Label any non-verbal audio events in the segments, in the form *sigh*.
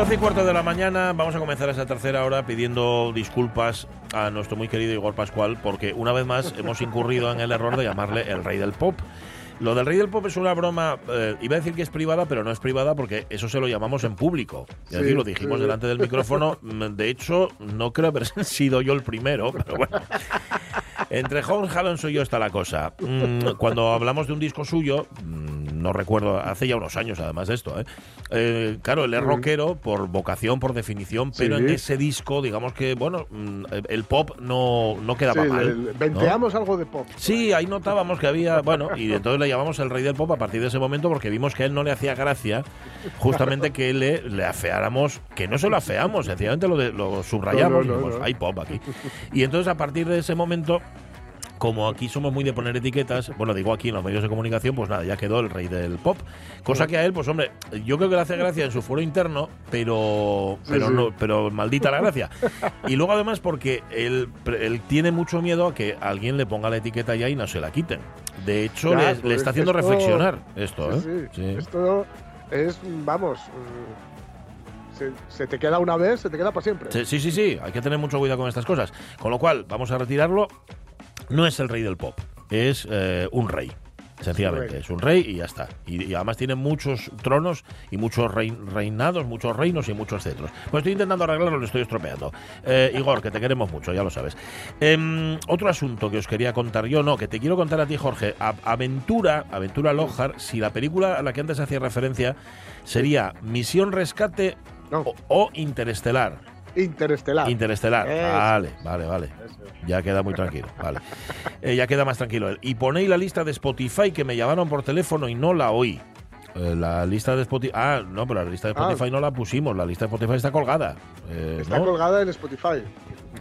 Las 12 y cuarto de la mañana vamos a comenzar esa tercera hora pidiendo disculpas a nuestro muy querido Igor Pascual porque una vez más hemos incurrido en el error de llamarle el rey del pop. Lo del rey del pop es una broma, eh, iba a decir que es privada, pero no es privada porque eso se lo llamamos en público. Es decir, lo dijimos sí. delante del micrófono. Mm, De hecho, no creo haber *laughs* sido yo el primero, pero bueno. Entre Holmes Alonso y yo está la cosa. Mm, Cuando hablamos de un disco suyo, no recuerdo, hace ya unos años además de esto, ¿eh? Eh, claro, él es rockero por vocación, por definición, pero Sí. en ese disco, digamos que, bueno, mm, el pop no, no quedaba Sí, mal. el- venteamos algo de pop. Sí, ahí notábamos que había, bueno, y entonces le llamamos el rey del pop a partir de ese momento porque vimos que a él no le hacía gracia justamente que le, le afeáramos, que no se lo afeamos, sencillamente lo, de- lo subrayamos, No, no, no, y dijimos, no. hay pop aquí. Y entonces a partir de ese momento como aquí somos muy de poner etiquetas, bueno, digo aquí en los medios de comunicación, pues nada, ya quedó el rey del pop. Cosa que a él, pues hombre, yo creo que le hace gracia en su foro interno, pero pero sí. no, pero maldita la gracia. Y luego además porque él, él tiene mucho miedo a que alguien le ponga la etiqueta ya y no se la quiten. De hecho, Ya, le, le es está haciendo esto- reflexionar esto, ¿eh? Sí. Esto es, vamos, mm, se, se te queda una vez, se te queda para siempre. Sí, sí, sí, hay que tener mucho cuidado con estas cosas. Con lo cual, vamos a retirarlo. No es el rey del pop, es eh, un rey. Sencillamente, es un rey y ya está. Y, y además tiene muchos tronos y muchos rein- reinados, muchos reinos y muchos cetros. Pues estoy intentando arreglarlo, lo estoy estropeando. Eh, Igor, que te queremos mucho, ya lo sabes. Em, otro asunto que os quería contar yo, no, que te quiero contar a ti, Jorge. A- Aventura, Aventura Lojar, si la película a la que antes hacía referencia sería Misión Rescate No. o, o Interestelar. Interestelar. Interestelar. Eso. Vale, vale, vale. Eso. Ya queda muy tranquilo. Vale. Eh, ya queda más tranquilo él. Y ponéis la lista de Spotify que me llamaron por teléfono y no la oí. Eh, la lista de Spotify. Ah, no, pero la lista de Ah. Spotify no la pusimos. La lista de Spotify está colgada. Eh, Está ¿no? colgada en Spotify.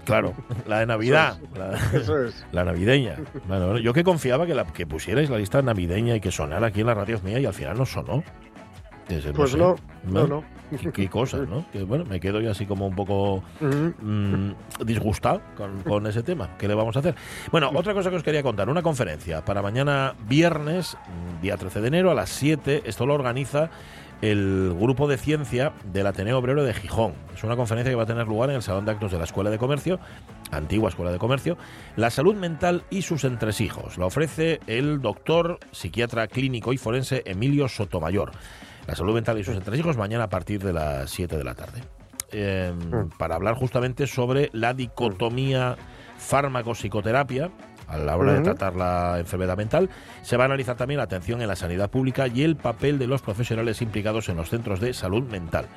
Claro, la de Navidad. Eso La, *laughs* Eso es. la navideña. Bueno, bueno, yo que confiaba que, la, que pusierais la lista navideña y que sonara aquí en la radio mía y al final no sonó. Pues sé. no, no, no. Qué, cosas, ¿no? *laughs* Que bueno, me quedo yo así como un poco mm, disgustado con, con ese tema. ¿Qué le vamos a hacer? Bueno, otra cosa que os quería contar, una conferencia para mañana viernes, mm, día 13 de enero, a las 7. Esto lo organiza el grupo de ciencia del Ateneo Obrero de Gijón. Es una conferencia que va a tener lugar en el Salón de Actos de la Escuela de Comercio, antigua Escuela de Comercio, la salud mental y sus entresijos. La ofrece el doctor, psiquiatra clínico y forense Emilio Sotomayor. La salud mental y sus entresijos mañana a partir de las 7 de la tarde. Eh, Para hablar justamente sobre la dicotomía fármaco-psicoterapia a la hora de Ujú. tratar la enfermedad mental. Se va a analizar también la atención en la sanidad pública y el papel de los profesionales implicados en los centros de salud mental,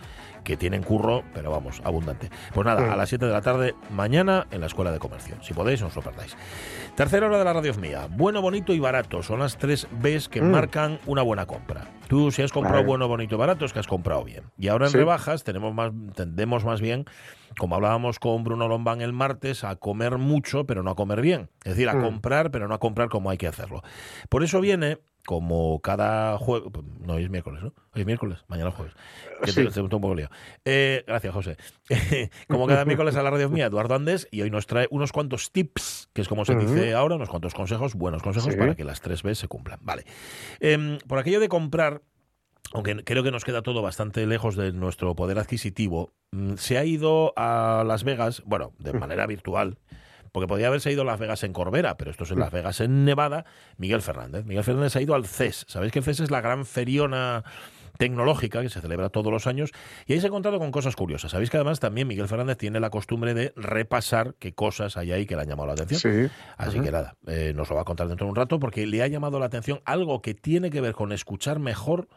que tienen curro, pero vamos, abundante. Pues nada, Sí. a las 7 de la tarde, mañana en la Escuela de Comercio. Si podéis, no os lo perdáis. Tercera hora de la radio mía. Bueno, bonito y barato son las tres Bs que Mm. marcan una buena compra. Tú, si has comprado Vale. bueno, bonito y barato, es que has comprado bien. Y ahora en Sí. rebajas tenemos más, tendemos más bien, como hablábamos con Bruno Lombán el martes, a comer mucho, pero no a comer bien. Es decir, a Mm. comprar, pero no a comprar como hay que hacerlo. Por eso viene, como cada jueves. No, hoy es miércoles, ¿no? Hoy es miércoles, mañana es jueves. Que Sí. te, te un poco lío. Eh, gracias, José. *laughs* como cada miércoles a la radio mía, Eduardo Andés, y hoy nos trae unos cuantos tips, que es como se dice ahora, unos cuantos consejos, buenos consejos Sí. para que las tres B se cumplan. Vale. Em, por aquello de comprar, aunque creo que nos queda todo bastante lejos de nuestro poder adquisitivo, mm, se ha ido a Las Vegas, bueno, de manera virtual, porque podía haberse ido a Las Vegas en Corbera, pero esto es en Las Vegas en Nevada, Miguel Fernández. Miguel Fernández ha ido al CES. ¿Sabéis que el CES es la gran feriona tecnológica que se celebra todos los años y ahí se ha encontrado con cosas curiosas. Sabéis que además también Miguel Fernández tiene la costumbre de repasar qué cosas hay ahí que le han llamado la atención. Sí. Así que nada, eh, nos lo va a contar dentro de un rato porque le ha llamado la atención algo que tiene que ver con escuchar mejor.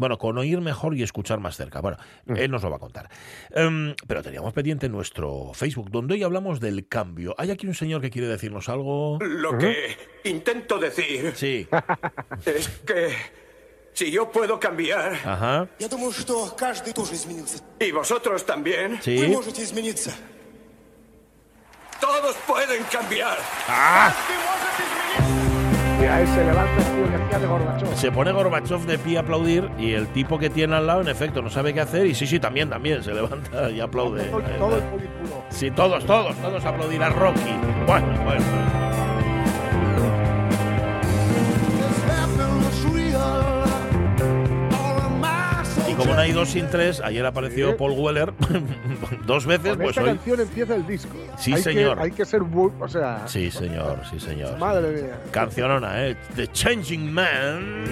Bueno, con oír mejor y escuchar más cerca. Bueno, él nos lo va a contar. Em, pero teníamos pendiente nuestro Facebook, donde hoy hablamos del cambio. Hay aquí un señor que quiere decirnos algo. Lo que intento decir. Sí. *laughs* es que. Si yo puedo cambiar. Ajá. Y vosotros también. Sí. Todos pueden cambiar. Ah. Se levanta el tío que hacía de Gorbachev. Se pone Gorbachev de pie a aplaudir y el tipo que tiene al lado, en efecto, no sabe qué hacer. Y sí, sí, también, también, se levanta y aplaude. Todo, todo el polículo. Sí, todos, todos, todos aplaudir a Rocky. Bueno, bueno. Como no hay dos sin tres, ayer apareció. Paul Weller *laughs* dos veces, Con pues esta hoy. canción empieza el disco. Sí, hay señor. Que, hay que ser. O sea. Sí, señor, sí, señor. Madre mía. Cancionona, ¿eh? The Changing Man.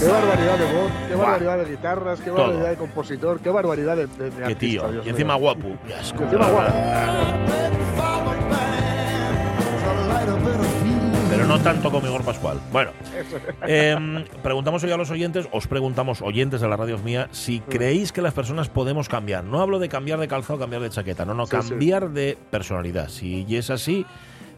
Qué barbaridad de voz, qué barbaridad de guitarras, qué Todo. barbaridad de compositor, qué barbaridad de, de, de Qué artista, tío. Dios Y encima guapo. Y encima guapo. Pero no tanto como Igor Pascual. Bueno, em, preguntamos hoy a los oyentes, os preguntamos, oyentes de la radio mía, si creéis que las personas podemos cambiar. No hablo de cambiar de calzado, cambiar de chaqueta, no, no, Sí, sí. cambiar de personalidad. Si es así,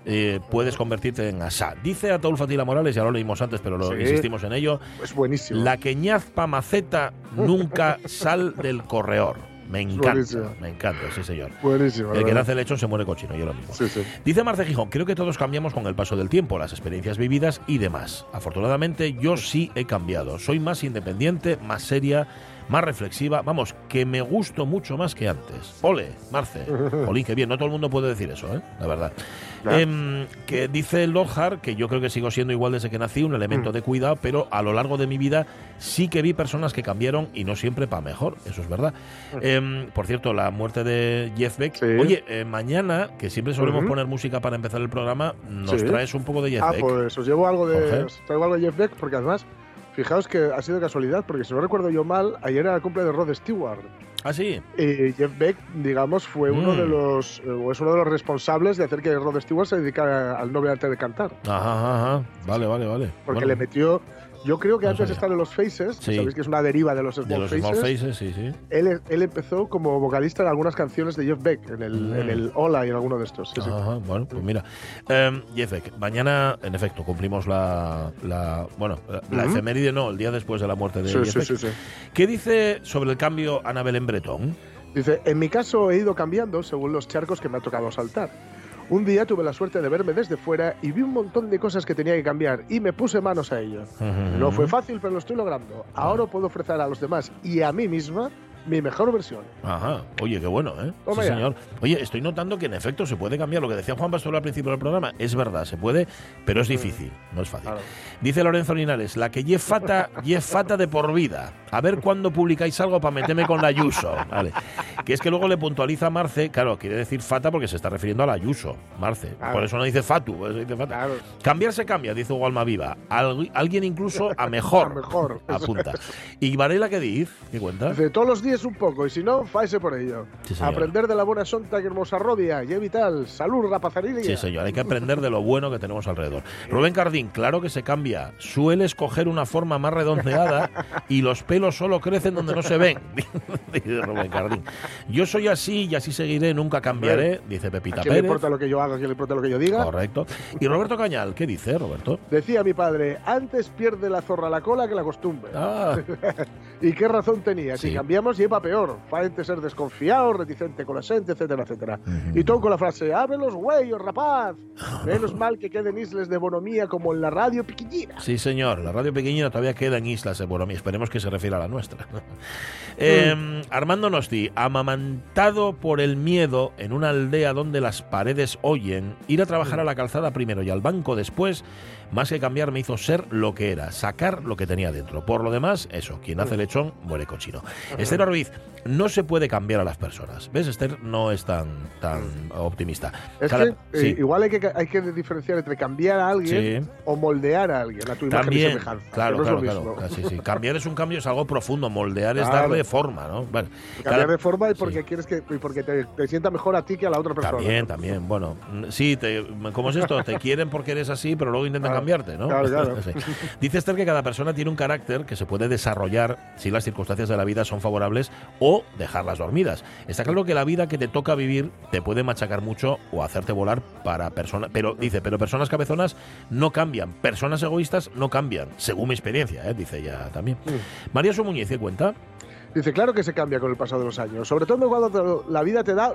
eh, puedes convertirte en asá. Dice Ataúl Fatila Morales, ya lo leímos antes, pero lo Sí. insistimos en ello, Es buenísimo. la que ñazpa maceta nunca sal del correor. Me encanta, buenísimo. me encanta, sí señor. Buenísimo. El que nace lechón se muere cochino, yo lo mismo. Sí, sí. Dice Marce Gijón, creo que todos cambiamos con el paso del tiempo, las experiencias vividas y demás. Afortunadamente yo sí he cambiado. Soy más independiente, más seria, más reflexiva. Vamos, que me gusto mucho más que antes. Ole, Marce. *laughs* Olín, qué bien. No todo el mundo puede decir eso, ¿eh? La verdad. Ya. Em, que dice Lohar, que yo creo que sigo siendo igual desde que nací, un elemento Mm. de cuidado, pero a lo largo de mi vida sí que vi personas que cambiaron y no siempre para mejor. Eso es verdad. Em, por cierto, la muerte de Jeff Beck. Mm. Sí. Oye, eh, mañana, que siempre solemos poner música para empezar el programa, nos Sí. traes un poco de Jeff Ah, Beck. pues os llevo algo de. Os traigo algo de Jeff Beck, porque además, fijaos que ha sido casualidad, porque si no recuerdo yo mal, ayer era el cumple de Rod Stewart. Ah, sí. Y Jeff Beck, digamos, fue uno Mm. de los. eh, o es uno de los responsables de hacer que Rod Stewart se dedicara al novio antes de cantar. Ajá, ajá, ajá. Vale, vale, vale. Porque Bueno, le metió. Yo creo que No antes de estar en los Faces, Sí. sabéis que es una deriva de los Small de los Faces, Small Faces, sí, sí. Él, él empezó como vocalista en algunas canciones de Jeff Beck, en el, Mm. en el Hola y en alguno de estos. Ajá, bueno, pues mira. Em, Jeff Beck, mañana, en efecto, cumplimos la. la bueno, la, la Ujú. efeméride no, el día después de la muerte de Jeff sí, Beck. sí, sí. ¿Qué dice sobre el cambio Anabel en Bretón? Dice, en mi caso he ido cambiando según los charcos que me ha tocado saltar. Un día tuve la suerte de verme desde fuera y vi un montón de cosas que tenía que cambiar y me puse manos a ello. No fue fácil, pero lo estoy logrando. Ahora puedo ofrecer a los demás y a mí misma mi mejor versión. Ajá, oye, qué bueno, ¿eh? Sí, señor. Oye, estoy notando que en efecto se puede cambiar. Lo que decía Juan Pastor al principio del programa es verdad, se puede, pero es difícil, no es fácil. Claro. Dice Lorenzo Linares, la que Jeff Fata, *laughs* Fata de por vida. A ver cuándo publicáis algo para meterme con la Ayuso. Vale. Que es que luego le puntualiza a Marce, claro, quiere decir Fata porque se está refiriendo a la Ayuso, Marce. Claro. Por eso no dice Fatu, por eso dice Fata. Claro. Cambiar se cambia, dice Hugo Almaviva. Al- alguien incluso a mejor. *laughs* A mejor. Apunta. ¿Y Varela qué dice? ¿Qué cuenta? Dice, todos los días un poco y si no, faise por ello. Sí. Aprender de la buena sonta que hermosa rodia y vital. Salud, rapazarillas. Sí, señor, hay que aprender de lo bueno que tenemos alrededor. Rubén Cardín, claro que se cambia. Suele escoger una forma más redondeada y los pelos solo crecen donde no se ven. *laughs* dice Rubén Cardín. Yo soy así y así seguiré, nunca cambiaré, dice ¿A Pepita quién le Pérez. importa lo que yo haga? ¿A quién le importa lo que yo diga? Correcto. Y Roberto Cañal, ¿qué dice, Roberto? Decía mi padre, antes pierde la zorra la cola que la costumbre. Ah, *laughs* ¿Y qué razón tenía? Sí. Si cambiamos, lleva peor. Faente ser desconfiado, reticente con la gente, etcétera, etcétera. Ujú. Y todo con la frase, abre los huellos, rapaz. *laughs* Menos mal que queden islas de bonomía como en la radio piquillina. sí, señor. La radio pequeñina todavía queda en Islas de Boromí. Esperemos que se refiera a la nuestra. *laughs* Eh, Armando Nosti, amamantado por el miedo en una aldea donde las paredes oyen, ir a trabajar a la calzada primero y al banco después, más que cambiar me hizo ser lo que era, sacar lo que tenía dentro. Por lo demás, eso, quien hace lechón muere cochino. Esther Orbiz, no se puede cambiar a las personas. ¿Ves? Esther no es tan, tan optimista. Es Cada- que eh, sí. igual hay que, hay que diferenciar entre cambiar a alguien Sí. o moldear a alguien a tu imagen y También, claro, no claro, claro. Ah, sí. Cambiar es un cambio, es algo profundo. Moldear es Claro. darle forma, ¿no? Bueno, Cambiar de forma y porque sí. quieres que y porque te, te sienta mejor a ti que a la otra persona. También, también. Bueno, mm, sí, te, ¿cómo es esto? Te quieren porque eres así, pero luego intentan Claro, cambiarte, ¿no? claro, claro. *laughs* Sí. Dice Esther que cada persona tiene un carácter que se puede desarrollar si las circunstancias de la vida son favorables o dejarlas dormidas. Está claro que la vida que te toca vivir te puede machacar mucho o hacerte volar para personas. Pero dice, pero personas cabezonas no cambian. Personas egoístas no cambian, según mi experiencia, ¿eh? dice ella también. María Sumuñez, ¿qué cuenta? Dice, claro que se cambia con el paso de los años. Sobre todo cuando la vida te da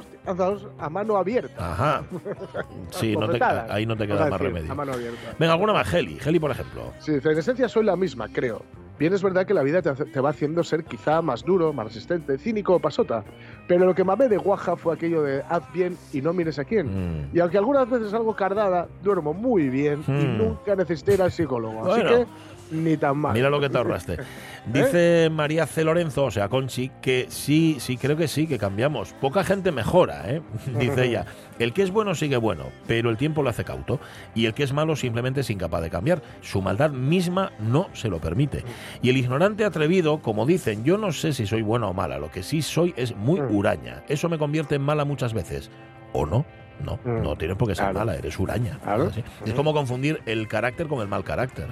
a mano abierta. Ajá. *laughs* Sí, no te- ahí no te queda más decir, remedio. A mano abierta. Venga, alguna más. Heli. Heli, por ejemplo. Sí, dice, en esencia soy la misma, creo. Bien es verdad que la vida te, te va haciendo ser quizá más duro, más resistente, cínico o pasota. Pero lo que mamé de guaja fue aquello de haz bien y no mires a quién. Mm. Y aunque algunas veces salgo cardada, duermo muy bien y Hmm. nunca necesité ir al psicólogo. Así Bueno. que ni tan mal. Mira lo que te ahorraste. *laughs* Dice María C. Lorenzo, o sea, Conchi, que sí, sí, creo que sí, que cambiamos. Poca gente mejora, ¿eh? *laughs* Dice ella. El que es bueno sigue bueno, pero el tiempo lo hace cauto. Y el que es malo simplemente es incapaz de cambiar. Su maldad misma no se lo permite. Y el ignorante atrevido, como dicen, yo no sé si soy buena o mala. Lo que sí soy es muy Mm. huraña. Eso me convierte en mala muchas veces. ¿O no? No, Mm. no tienes por qué ser Claro. mala, eres huraña. Claro. Es como confundir el carácter con el mal carácter.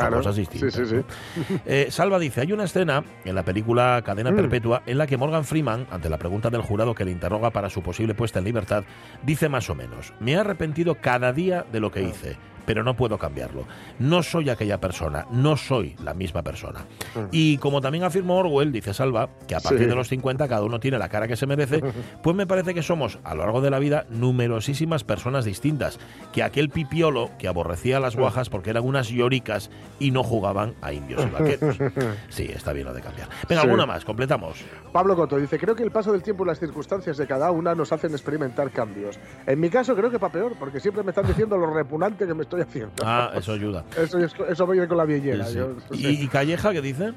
Son Claro. cosas Sí, distintas. sí, sí. Eh, Salva dice, hay una escena en la película Cadena Mm. Perpetua en la que Morgan Freeman, ante la pregunta del jurado que le interroga para su posible puesta en libertad, dice más o menos, me he arrepentido cada día de lo que Mm. hice, pero no puedo cambiarlo. No soy aquella persona, no soy la misma persona. Y como también afirmó Orwell, dice Salva, que a partir Sí. de los 50 cada uno tiene la cara que se merece, pues me parece que somos a lo largo de la vida numerosísimas personas distintas, que aquel pipiolo que aborrecía las guajas porque eran unas lloricas y no jugaban a indios y vaqueros. *laughs* Sí, está bien lo de cambiar. Venga, Sí. alguna más, completamos. Pablo Coto dice, creo que el paso del tiempo y las circunstancias de cada una nos hacen experimentar cambios. En mi caso creo que para peor, porque siempre me están diciendo lo repugnante que me estoy haciendo. Ah, eso ayuda. *laughs* Eso, eso viene con la viellera. Sí, sí. yo- ¿Y, y Calleja qué dice?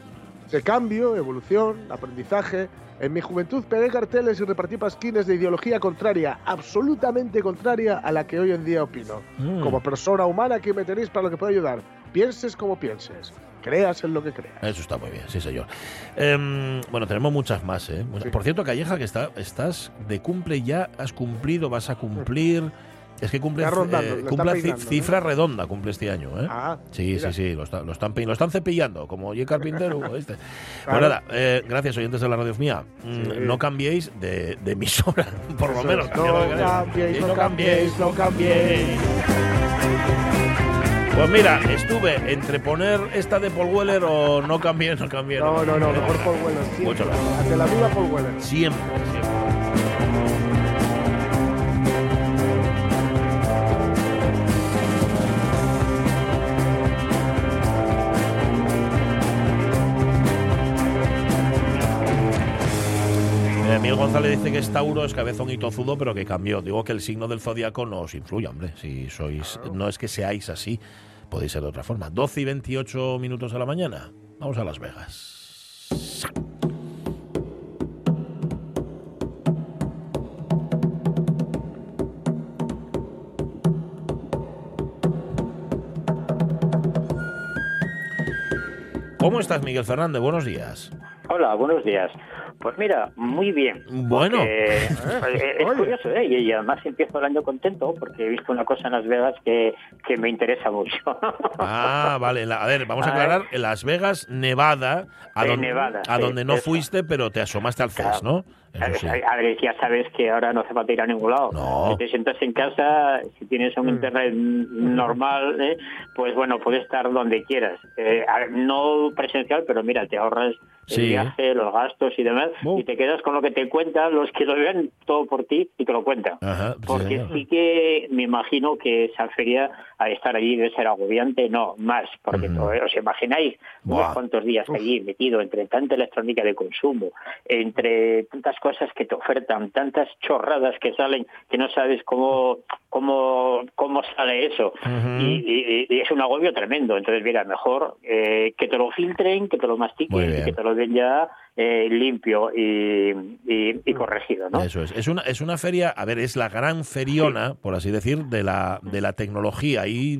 De cambio, evolución, aprendizaje. En mi juventud pegué carteles y repartí pasquines de ideología contraria, absolutamente contraria a la que hoy en día opino. Mm. Como persona humana que me tenéis para lo que puedo ayudar. Pienses como pienses. Creas en lo que creas. Eso está muy bien, sí señor. Em, bueno, tenemos muchas más, ¿eh? Sí. Por cierto, Calleja, que está, estás de cumple ya, has cumplido, vas a cumplir... *laughs* Es que cumple, rondando, eh, cifra redonda, cumple este año, ¿eh? Ah, Sí, mira. sí, sí, lo, está- lo están, lo están cepillando, como oye carpintero. *laughs* Claro. Pues nada, eh, gracias oyentes de la radio mía. Mm, Sí. No cambiéis de, de emisora, *laughs* por lo Eso menos. lo No cambiéis, no cambiéis, no cambiéis. Pues mira, estuve entre poner esta de Paul Weller o no cambié, no cambié. No, no, no, mejor Paul Weller. Siempre. Mucho mejor. Ante la viva Paul Weller. Siempre, siempre. Miguel González dice que es Tauro, es cabezón y tozudo, pero que cambió. Digo que el signo del zodiaco no os influye, hombre. Si sois, no es que seáis así, podéis ser de otra forma. 12 y 28 minutos de la mañana. Vamos a Las Vegas. ¿Cómo estás, Miguel Fernández? Buenos días. Hola, buenos días. Pues mira, muy bien. Bueno. porque, eh, es *laughs* curioso, ¿eh? Y, además empiezo el año contento porque he visto una cosa en Las Vegas que, que me interesa mucho. *laughs* Ah, vale. la- a ver, vamos a A ver. aclarar. En Las Vegas, Nevada, a, En donde, Nevada, a sí, donde no eso. fuiste, pero te asomaste al CES, ¿no? Eso sí. A ver, ya sabes que ahora no hace falta ir a ningún lado. No. Si te sientas en casa, si tienes un Mm. internet normal, ¿eh? pues bueno, puedes estar donde quieras. Eh, no presencial, pero mira, te ahorras Sí. el viaje, los gastos y demás, y te quedas con lo que te cuentan los que lo vean todo por ti y te lo cuentan. Ajá, sí, Porque sí que me imagino que esa feria, al estar allí, debe ser agobiante, no, más, porque todo- os imagináis Buah. unos cuantos días allí metido entre tanta electrónica de consumo, entre tantas cosas que te ofertan, tantas chorradas que salen que no sabes cómo cómo cómo sale eso y, y- y es un agobio tremendo. Entonces, mira, mejor eh, que te lo filtren, que te lo mastiquen que te lo den ya eh, limpio y, y- y corregido, ¿no? Eso es. Es una, es una feria, a ver, es la gran feriona, por así decir, de la, de la tecnología. Y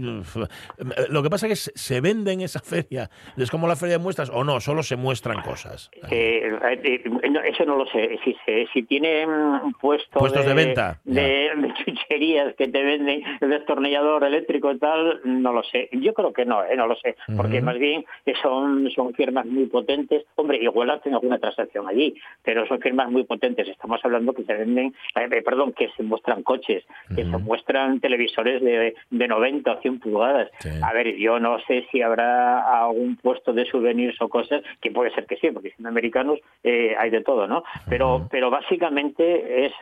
lo que pasa es que se- vende en esa feria. Es como la feria de muestras, o no, solo se muestran cosas. Eh, eh, no, eso no lo sé. Si, se- si tienen puesto Puestos de venta, de, de chucherías que te venden el destornillador eléctrico y tal, no lo sé. Yo creo que no, eh, no lo sé. Porque más bien son, son firmas muy potentes. Hombre, igual hacen alguna transacción allí, pero son firmas muy potentes. Estamos hablando que se venden, eh, eh, perdón, que se muestran coches, que se muestran televisores de, de 90 o 100 pulgadas. Sí. A ver, yo no sé si habrá algún puesto de souvenirs o cosas, que puede ser que sí, porque siendo americanos eh, hay de todo, ¿no? Pero, pero básicamente es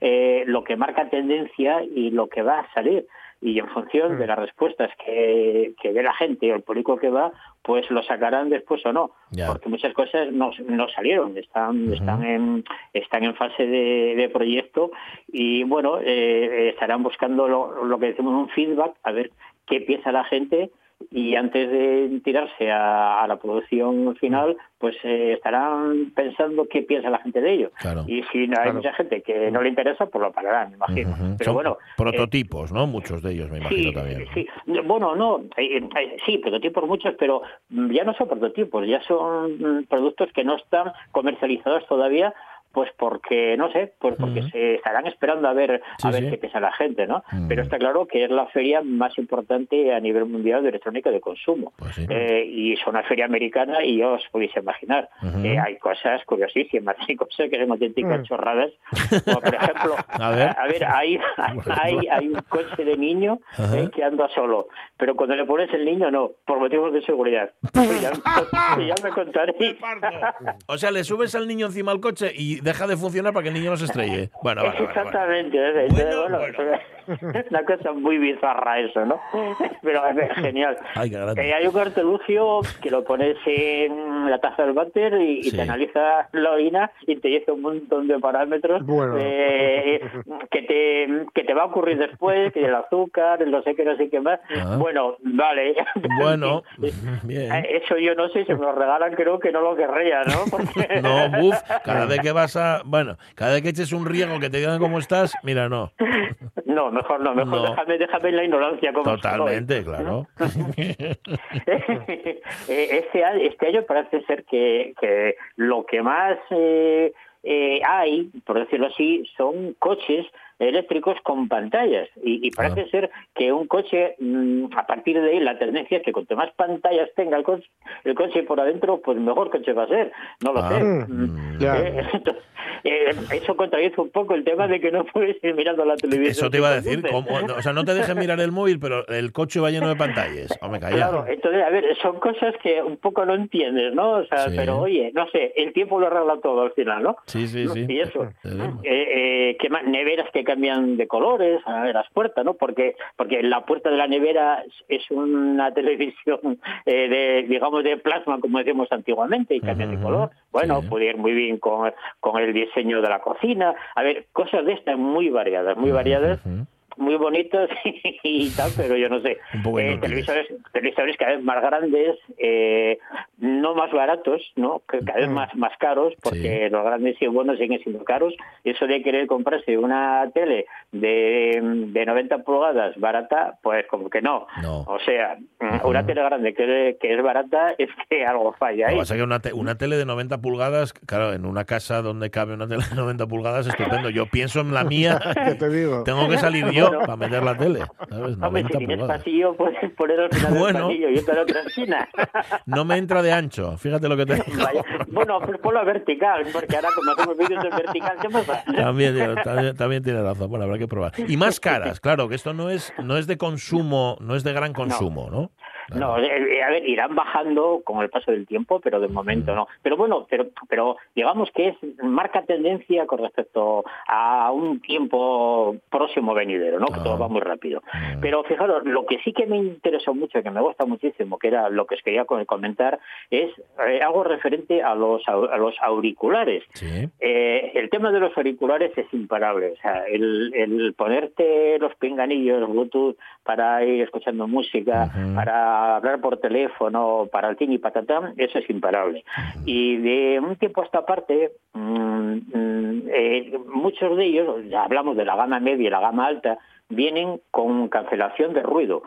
eh, lo que marca tendencia y lo que va a salir. Y en función de las respuestas que, que dé la gente o el público que va, pues lo sacarán después o no. Porque muchas cosas no, no salieron, están, están, en, están en fase de, de proyecto y bueno, eh, estarán buscando lo, lo que decimos un feedback, a ver qué piensa la gente y antes de tirarse a, a la producción final, pues eh, estarán pensando qué piensa la gente de ello. Claro. Y si hay Claro. mucha gente que no le interesa, pues lo pararán, me imagino. Pero Son bueno, eh, prototipos, ¿no? Muchos de ellos, me imagino Sí, también. sí. Bueno, no, eh, eh, sí, prototipos muchos, pero mm, ya no son prototipos, ya son mm, productos que no están comercializados todavía, pues porque, no sé, pues porque Ujú. se estarán esperando a ver Sí, a ver sí. qué piensa la gente, ¿no? Ujú. Pero está claro que es la feria más importante a nivel mundial de electrónica de consumo. Pues sí. Eh, y es una feria americana y ya os podéis imaginar Ujú. que hay cosas curiosísimas, *laughs* hay cosas que son auténticas Mm. chorradas, como por ejemplo, *laughs* A ver. hay, hay, hay un coche de niño eh, que anda solo, pero cuando le pones el niño no, por motivos de seguridad. *laughs* Pues ya, ya me contaré. O sea, le subes al niño encima al coche y deja de funcionar para que el niño no se estrelle. Bueno, vale, vale, vale. Exactamente. Entonces, Bueno, bueno, es una cosa muy bizarra eso, ¿no? Pero ver, genial. Ay, qué grande. Eh, hay un cartelugio que lo pones en la taza del váter y, y Sí. te analiza la orina y te dice un montón de parámetros Bueno. eh, que te que te va a ocurrir después, que el azúcar, el no sé qué, no sé qué más. Ah. Bueno, vale. Bueno, *laughs* bien. Eso yo no sé, si me lo regalan creo que no lo querría, ¿no? *laughs* Porque... No, buf, cada vez que vas Bueno, cada vez que eches un riego que te digan cómo estás, mira, no. *laughs* No, mejor no, mejor No. déjame, déjame en la ignorancia como soy. Totalmente, claro. *laughs* *laughs* Eh, este, a- este año parece ser que, que lo que más eh, eh, hay, por decirlo así, son coches eléctricos con pantallas. Y, y parece Ah. ser que un coche, mm, a partir de ahí, la tendencia es que cuanto más pantallas tenga el coche, el coche por adentro, pues mejor coche va a ser. No lo Ah, sé. mm, ya. Eh, *laughs* entonces, eh, eso contradice un poco el tema de que no puedes ir mirando la televisión. Eso te iba a decir. ¿cómo? O sea, no te dejes mirar el móvil, pero el coche va lleno de pantallas. Hombre, calla. Claro, entonces, a ver, son cosas que un poco no entiendes, ¿no? O sea, Sí. pero oye, no sé, el tiempo lo arregla todo al final, ¿no? Sí, sí, sí. Y eso. Te digo. Eh, eh, ¿qué más? Neveras que cambian de colores a ver, las puertas, ¿no? Porque porque la puerta de la nevera es- una *laughs* televisión eh, de, digamos, de plasma, como decíamos antiguamente, y cambia de color. Bueno, sí. puede ir muy bien con, con el diseño de la cocina. A ver, cosas de estas muy variadas, muy variadas. Muy bonitos *laughs* y tal, pero yo no sé. Un poco Eh, televisores, televisores cada vez más grandes, eh, no más baratos, ¿no? Cada vez más, más caros, porque Sí. los grandes y buenos siguen siendo caros. Eso de querer comprarse una tele de, de 90 pulgadas barata, pues como que no. No. O sea, una tele grande que, que es barata *laughs* es que algo falla Lo ahí. que pasa es que una, te- una tele de 90 pulgadas, claro, en una casa donde cabe una tele de 90 pulgadas, estupendo. Yo pienso en la mía, *laughs* ¿Qué te digo? tengo que salir yo Para meter la tele. ¿sabes? Hombre, 90 si tienes pulgadas. pasillo, puedes poner al final *laughs* Bueno. del pasillo y otra otra esquina. *laughs* No me entra de ancho, fíjate lo que te *laughs* digo. Vaya. Bueno, pues ponlo vertical, porque ahora como hacemos vídeos en vertical, ¿qué pasa? También, también, también tiene razón. Bueno, habrá que probar. Y más caras, claro, que esto no es, no es de consumo, no es de gran consumo, ¿no? No, eh, a ver, irán bajando con el paso del tiempo, pero de momento no. Pero bueno, pero, pero digamos que es marca tendencia con respecto a un tiempo próximo venidero, ¿no? Que todo va muy rápido. Pero fijaros, lo que sí que me interesó mucho, que me gusta muchísimo, que era lo que os quería comentar, es eh, algo referente a los, a los auriculares. Eh, el tema de los auriculares es imparable. O sea, el, el ponerte los pinganillos Bluetooth para ir escuchando música, para hablar por teléfono, para el y patatán, eso es imparable. Y de un tiempo a esta parte, mm, mm, eh, muchos de ellos, ya hablamos de la gama media y la gama alta, vienen con cancelación de ruido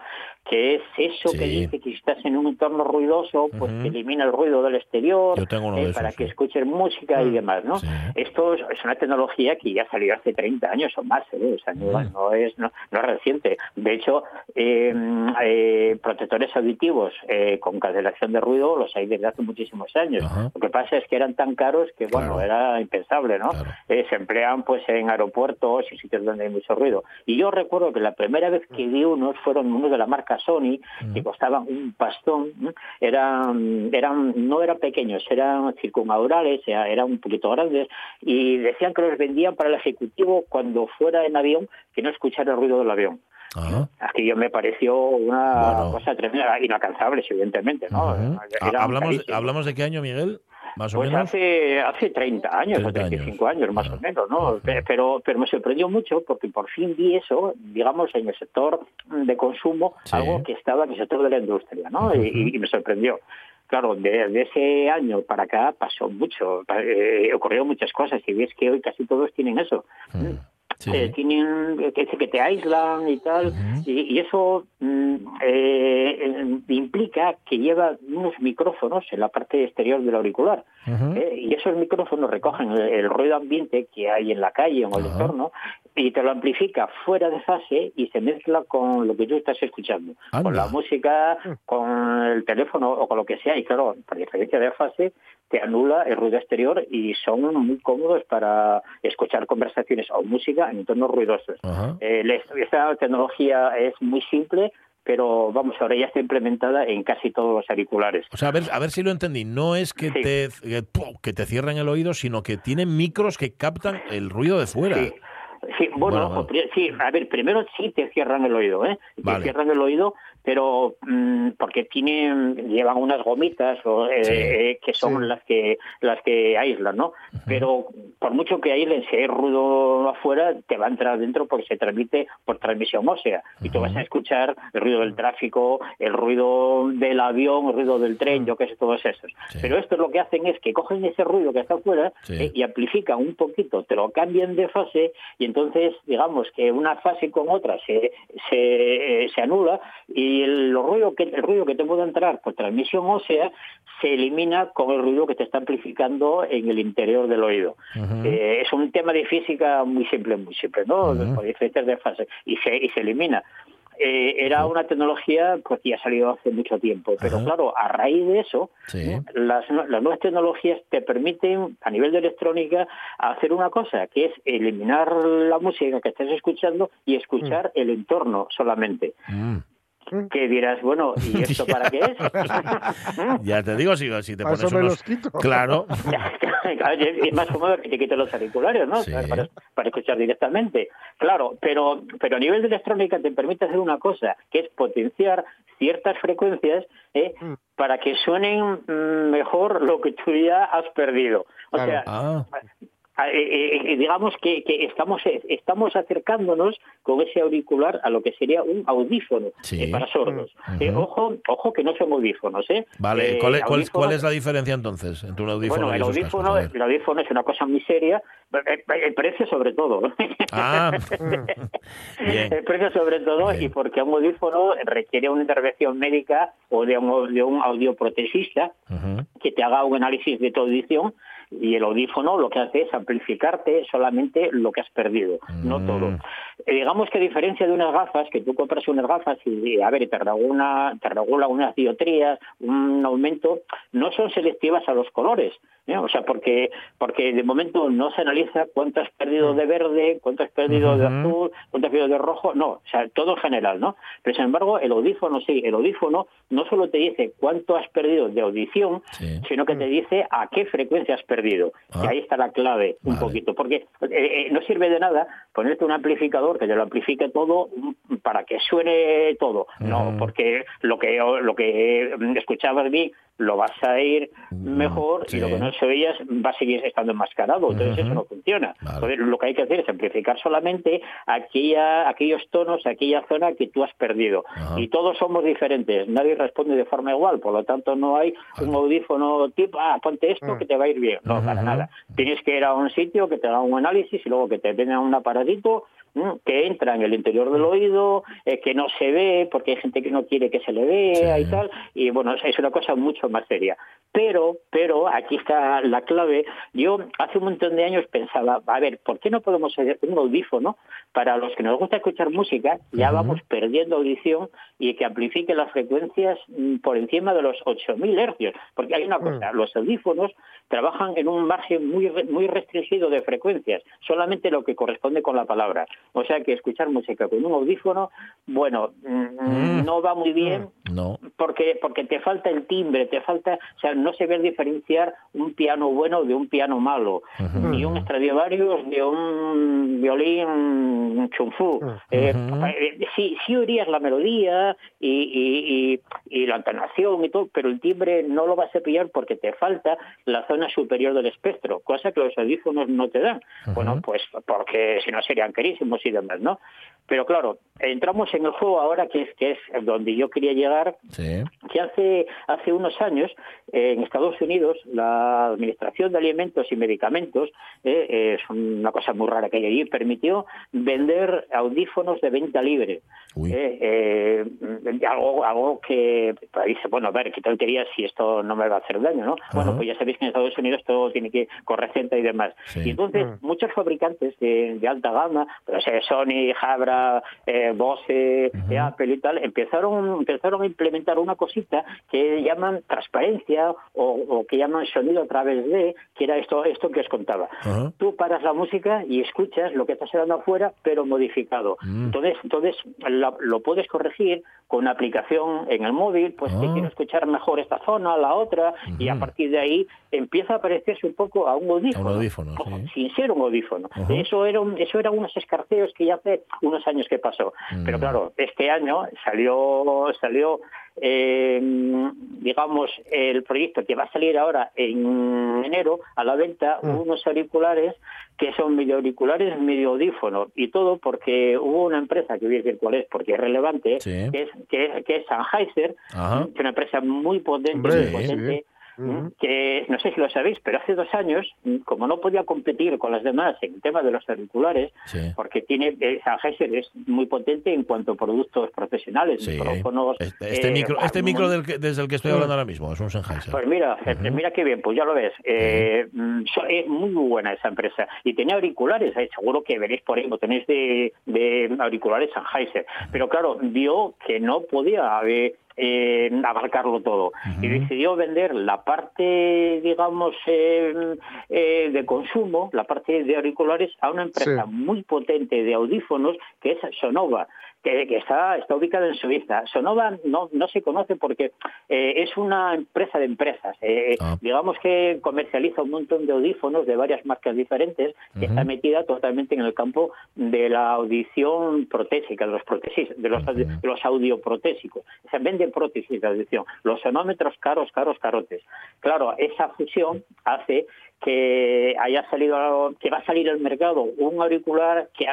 que es eso que dice que si estás en un entorno ruidoso, pues elimina el ruido del exterior eh, para que escuches música y mm. demás, ¿no? Esto es, una tecnología que ya salió hace 30 años o más, ¿eh? o sea, no, es no, es reciente. De hecho, em, eh, protectores auditivos con cancelación de ruido los hay desde hace muchísimos años. Lo que pasa es que eran tan caros que, bueno, era impensable, ¿no? se emplean pues en aeropuertos y sitios donde hay mucho ruido. Y yo recuerdo que la primera vez que vi unos fueron unos de la marca Sony, que costaban un pastón, eran, eran, no eran pequeños, eran circunmaurales, eran un poquito grandes, y decían que los vendían para el ejecutivo cuando fuera en avión, que no escuchara el ruido del avión. Aquí yo me pareció una cosa tremenda, inalcanzable, evidentemente. ¿no? ¿Hablamos, ¿Hablamos de qué año, Miguel? pues hace hace 30 años o 35 años, más o menos, ¿no? Pero pero me sorprendió mucho porque por fin vi eso, digamos, en el sector de consumo, algo que estaba en el sector de la industria, ¿no? y, me sorprendió. Claro, desde ese año para acá pasó mucho, eh, ocurrió muchas cosas y ves que hoy casi todos tienen eso. Eh, tienen que, que te aíslan y tal, y, eso mm, eh, implica que lleva unos micrófonos en la parte exterior del auricular, eh, y esos micrófonos recogen el, ruido ambiente que hay en la calle o en el entorno y te lo amplifica fuera de fase y se mezcla con lo que tú estás escuchando, con la música, con el teléfono o con lo que sea, y claro, por diferencia de fase, te anula el ruido exterior y son muy cómodos para escuchar conversaciones o música en entornos ruidosos. Eh, esta tecnología es muy simple, pero vamos, ahora ya está implementada en casi todos los auriculares. O sea, a ver, a ver si lo entendí. No es que, te, que, te cierren el oído, sino que tienen micros que captan el ruido de fuera. Sí, bueno, sí, a ver, primero sí te cierran el oído, ¿eh? Te cierran el oído, pero mm, porque tienen llevan unas gomitas eh, eh, que son las que las que aíslan, ¿no? Pero por mucho que aíslen, si hay ruido afuera, te va a entrar dentro porque se transmite por transmisión ósea. Y tú vas a escuchar el ruido del tráfico, el ruido del avión, el ruido del tren, yo qué sé, todos esos. Pero esto lo que hacen es que cogen ese ruido que está afuera eh, y amplifican un poquito, te lo cambian de fase y entonces digamos que una fase con otra se se, se anula y y el ruido que el ruido que te puede entrar por transmisión ósea se elimina con el ruido que te está amplificando en el interior del oído. Eh, es un tema de física muy simple, muy simple, ¿no? Por diferentes de fase y se y se elimina. Eh, era una tecnología pues, que ya ha salido hace mucho tiempo. Pero claro, a raíz de eso, las, las, nuevas tecnologías te permiten, a nivel de electrónica, hacer una cosa, que es eliminar la música que estás escuchando y escuchar mm. el entorno solamente. Mm que dirás, bueno, ¿y *laughs* esto para qué es? *laughs* ya te digo, si, si te pones unos... Claro. *laughs* es más cómodo que te quites los auriculares, ¿no? Para, escuchar directamente. Claro, pero, pero a nivel de electrónica te permite hacer una cosa, que es potenciar ciertas frecuencias ¿eh? Mm. para que suenen mm, mejor lo que tú ya has perdido. O sea, ah. Eh, eh, eh, digamos que, estamos estamos acercándonos con ese auricular a lo que sería un audífono para sordos. ojo, ojo que no son audífonos, ¿eh? Vale, ¿Cuál, es, ¿cuál, es la diferencia entonces entre un audífono bueno, el audífono, el audífono es una cosa muy seria, el precio sobre todo. *laughs* Ah, *laughs* el precio sobre todo y porque un audífono requiere una intervención médica o de un, de un audioprotesista que te haga un análisis de tu audición y el audífono lo que hace es amplificarte solamente lo que has perdido, no mm. todo. Eh, digamos que a diferencia de unas gafas, que tú compras unas gafas y, a ver, te regula, te regula unas diotrías, un aumento, no son selectivas a los colores. ¿eh? O sea, porque porque de momento no se analiza cuánto has perdido de verde, cuánto has perdido de azul, cuánto has perdido de rojo, no, o sea, todo en general, ¿no? Pero sin embargo, el audífono sí, el audífono no solo te dice cuánto has perdido de audición, Sí. sino que te dice a qué frecuencia has perdido. Ah. Y ahí está la clave un Vale. poquito, porque eh, eh, no sirve de nada ponerte un amplificador que te lo amplifique todo mm, para que suene todo. No, porque lo que lo que mm, escuchabas bien lo vas a ir mejor sí. y lo que no se oías va a seguir estando enmascarado. Entonces eso no funciona. Vale. Entonces, lo que hay que hacer es amplificar solamente aquella, aquellos tonos, aquella zona que tú has perdido. Y todos somos diferentes. Nadie responde de forma igual. Por lo tanto, no hay un audífono tipo, ah, ponte esto que te va a ir bien. No, para nada. Tienes que ir a un sitio que te haga un análisis y luego que te venga un aparatito mm, que entra en el interior del oído, eh, que no se ve, porque hay gente que no quiere que se le vea Sí. y tal, y bueno, es- una cosa mucho más seria. Pero, pero, aquí está la clave. Yo hace un montón de años pensaba, a ver, ¿por qué no podemos hacer un audífono para los que nos gusta escuchar música? Ya vamos perdiendo audición y que amplifique las frecuencias mm, por encima de los 8.000 hercios. Porque hay una cosa, los audífonos trabajan en un margen muy, muy restringido de frecuencias, solamente lo que corresponde con la palabra. O sea que escuchar música con un audífono, bueno, mm, Mm. no va muy bien No. porque porque te falta el timbre, te falta, o sea, no se ve diferenciar un piano bueno de un piano malo, ni un Stradivarius de un violín chunfú. Eh, eh, sí, sí oirías la melodía y, y, y- y la entonación y todo, pero el timbre no lo vas a pillar porque te falta la zona superior del espectro, cosa que los audífonos no te dan. Bueno, pues porque si no serían carísimos y demás, ¿no? Pero claro, entramos en el juego ahora que es que es donde yo quería llegar Sí. que hace hace unos años eh, en Estados Unidos la Administración de Alimentos y Medicamentos eh, eh, es una cosa muy rara que hay allí permitió vender audífonos de venta libre. Eh, eh, algo algo que pues, dice bueno a ver qué tontería si esto no me va a hacer daño no bueno pues ya sabéis que en Estados Unidos todo tiene que con receta y demás Sí. y entonces muchos fabricantes de, de alta gama Sony Jabra eh, Bose eh, Apple y tal empezaron empezaron a implementar una cosita que llaman transparencia o, o que llaman sonido a través de que era esto esto que os contaba Ajá. tú paras la música y escuchas lo que está sonando afuera, pero modificado. Mm. Entonces, entonces lo, lo puedes corregir con una aplicación en el móvil, pues que Ah. quiero escuchar mejor esta zona, la otra, y a partir de ahí empieza a parecerse un poco a un audífono. A un audífono, sí. Sin ser un audífono. Eso era un- eso eran escarceos que ya hace unos años que pasó. Pero Mm. claro, este año salió salió eh, digamos el proyecto que va a salir ahora en enero a la venta unos auriculares que son medio auriculares medio audífono y todo porque hubo una empresa que voy a decir cuál es porque es relevante Sí. que es que es, que es Sennheiser Ajá. que es una empresa muy potente Hombre, muy potente sí. Ujú. que no sé si lo sabéis, pero hace dos años, como no podía competir con las demás en el tema de los auriculares, Sí. porque tiene eh, Sennheiser es muy potente en cuanto a productos profesionales, Sí. micrófonos. Este, este eh, micro, este muy- micro del que- desde el que estoy hablando ahora mismo es un Sennheiser. Pues mira, eh, mira qué bien, pues ya lo ves. Eh, mm, so- es muy buena esa empresa. Y tenía auriculares, eh, seguro que veréis por ahí botones de, de auriculares Sennheiser. Pero claro, vio que no podía eh, eh, abarcarlo todo. Y decidió vender la parte, digamos, eh, eh, de consumo, la parte de auriculares, a una empresa Sí. muy potente de audífonos, que es Sonova. Que, que está, está ubicada en Suiza. Sonova no, no se conoce porque eh, es una empresa de empresas. Eh, Ah. Digamos que comercializa un montón de audífonos de varias marcas diferentes que está metida totalmente en el campo de la audición protésica, de los, prótesis, de los, de los audioprotésicos. Se venden prótesis de audición. Los sonómetros caros, caros, carotes. Claro, esa fusión hace que haya salido que va a salir al mercado un auricular que